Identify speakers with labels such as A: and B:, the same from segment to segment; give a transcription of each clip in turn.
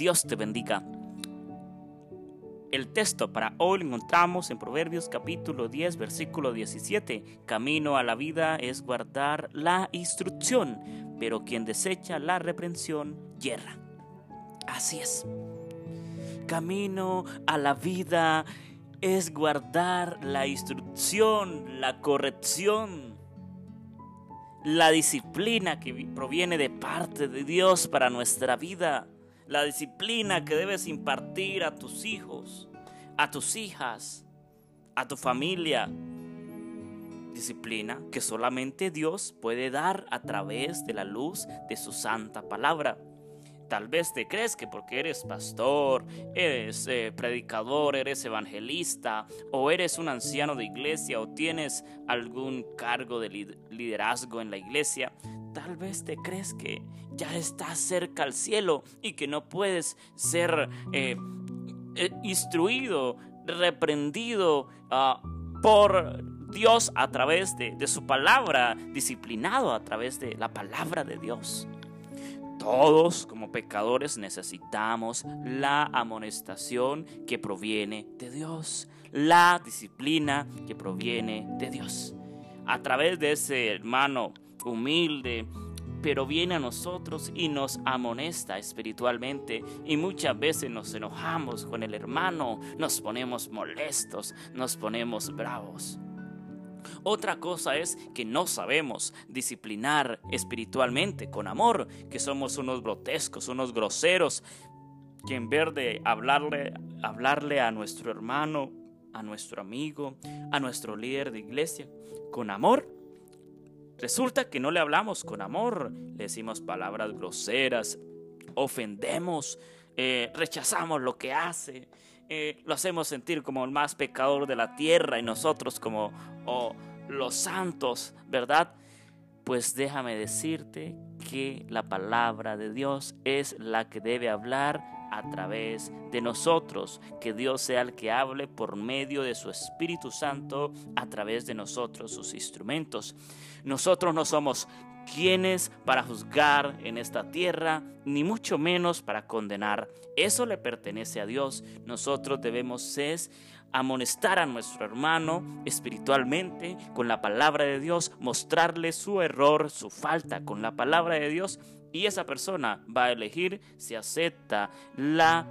A: Dios te bendiga. El texto para hoy lo encontramos en Proverbios capítulo 10, versículo 17. Camino a la vida es guardar la instrucción, pero quien desecha la reprensión yerra. Así es. Camino a la vida es guardar la instrucción, la corrección, la disciplina que proviene de parte de Dios para nuestra vida la disciplina que debes impartir a tus hijos, a tus hijas, a tu familia. Disciplina que solamente Dios puede dar a través de la luz de su santa palabra. Tal vez te crees que porque eres pastor, eres eh, predicador, eres evangelista o eres un anciano de iglesia o tienes algún cargo de liderazgo en la iglesia, tal vez te crees que ya estás cerca al cielo y que no puedes ser eh, eh, instruido, reprendido ah, por Dios a través de su palabra, disciplinado a través de la palabra de Dios. Todos como pecadores necesitamos la amonestación que proviene de Dios, la disciplina que proviene de Dios. A través de ese hermano humilde, pero viene a nosotros y nos amonesta espiritualmente y muchas veces nos enojamos con el hermano, nos ponemos molestos, nos ponemos bravos. Otra cosa es que no sabemos disciplinar espiritualmente con amor, que somos unos grotescos, unos groseros, que en vez de hablarle, hablarle a nuestro hermano, a nuestro amigo, a nuestro líder de iglesia, con amor, resulta que no le hablamos con amor, le decimos palabras groseras, ofendemos, eh, rechazamos lo que hace, eh, lo hacemos sentir como el más pecador de la tierra y nosotros como oh, los santos, ¿verdad? Pues déjame decirte que la palabra de Dios es la que debe hablar a través de nosotros, que Dios sea el que hable por medio de su Espíritu Santo a través de nosotros, sus instrumentos. Nosotros no somos quienes para juzgar en esta tierra, ni mucho menos para condenar. Eso le pertenece a Dios. Nosotros debemos es amonestar a nuestro hermano espiritualmente con la palabra de Dios, mostrarle su error, su falta con la palabra de Dios y esa persona va a elegir si acepta la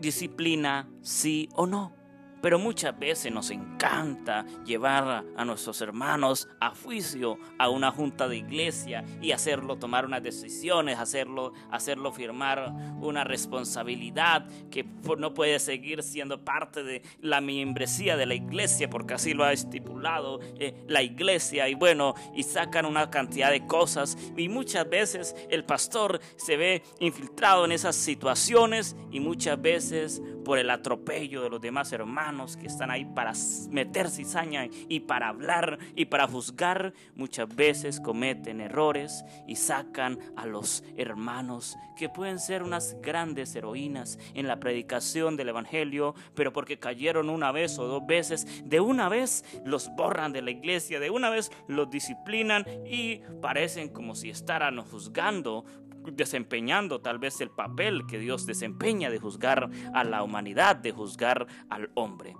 A: disciplina sí o no. Pero muchas veces nos encanta llevar a nuestros hermanos a juicio, a una junta de iglesia y hacerlo tomar unas decisiones, hacerlo, hacerlo firmar una responsabilidad que no puede seguir siendo parte de la membresía de la iglesia porque así lo ha estipulado eh, la iglesia. Y bueno, y sacan una cantidad de cosas. Y muchas veces el pastor se ve infiltrado en esas situaciones y muchas veces por el atropello de los demás hermanos que están ahí para meter cizaña y para hablar y para juzgar, muchas veces cometen errores y sacan a los hermanos que pueden ser unas grandes heroínas en la predicación del Evangelio, pero porque cayeron una vez o dos veces, de una vez los borran de la iglesia, de una vez los disciplinan y parecen como si estaran juzgando desempeñando tal vez el papel que Dios desempeña de juzgar a la humanidad, de juzgar al hombre.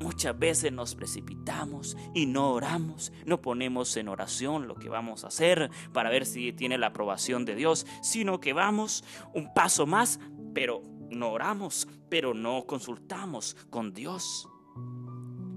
A: Muchas veces nos precipitamos y no oramos, no ponemos en oración lo que vamos a hacer para ver si tiene la aprobación de Dios, sino que vamos un paso más, pero no oramos, pero no consultamos con Dios.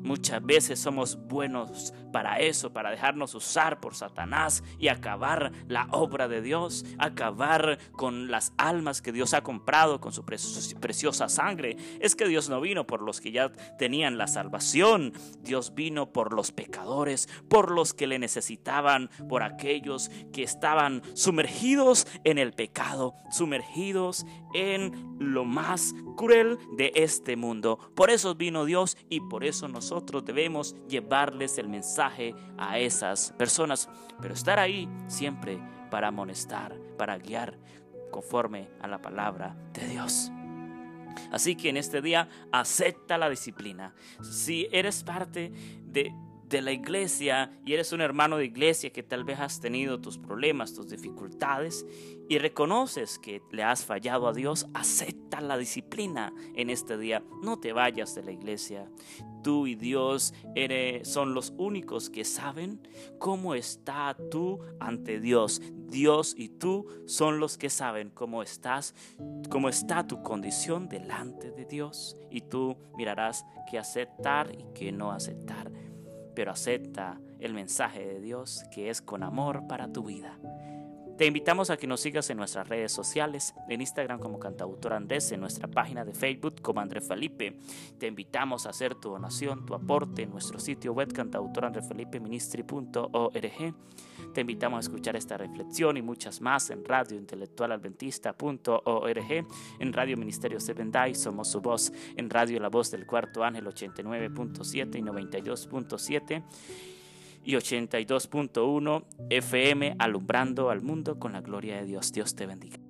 A: Muchas veces somos buenos para eso, para dejarnos usar por Satanás y acabar la obra de Dios, acabar con las almas que Dios ha comprado con su preciosa sangre. Es que Dios no vino por los que ya tenían la salvación, Dios vino por los pecadores, por los que le necesitaban, por aquellos que estaban sumergidos en el pecado, sumergidos en lo más cruel de este mundo. Por eso vino Dios y por eso nosotros nosotros debemos llevarles el mensaje a esas personas, pero estar ahí siempre para amonestar, para guiar conforme a la palabra de Dios. Así que en este día acepta la disciplina. Si eres parte de de la iglesia y eres un hermano de iglesia que tal vez has tenido tus problemas, tus dificultades y reconoces que le has fallado a Dios, acepta la disciplina en este día. No te vayas de la iglesia. Tú y Dios eres, son los únicos que saben cómo está tú ante Dios. Dios y tú son los que saben cómo estás, cómo está tu condición delante de Dios. Y tú mirarás qué aceptar y qué no aceptar. Pero acepta el mensaje de Dios que es con amor para tu vida. Te invitamos a que nos sigas en nuestras redes sociales, en Instagram como Cantautor Andrés, en nuestra página de Facebook como André Felipe. Te invitamos a hacer tu donación, tu aporte en nuestro sitio web cantautorandrefelipeministry.org. Te invitamos a escuchar esta reflexión y muchas más en Radio radiointelectualadventista.org, en Radio Ministerio Seven Day, Somos Su Voz, en Radio La Voz del Cuarto Ángel 89.7 y 92.7 y 82.1 FM alumbrando al mundo con la gloria de Dios. Dios te bendiga.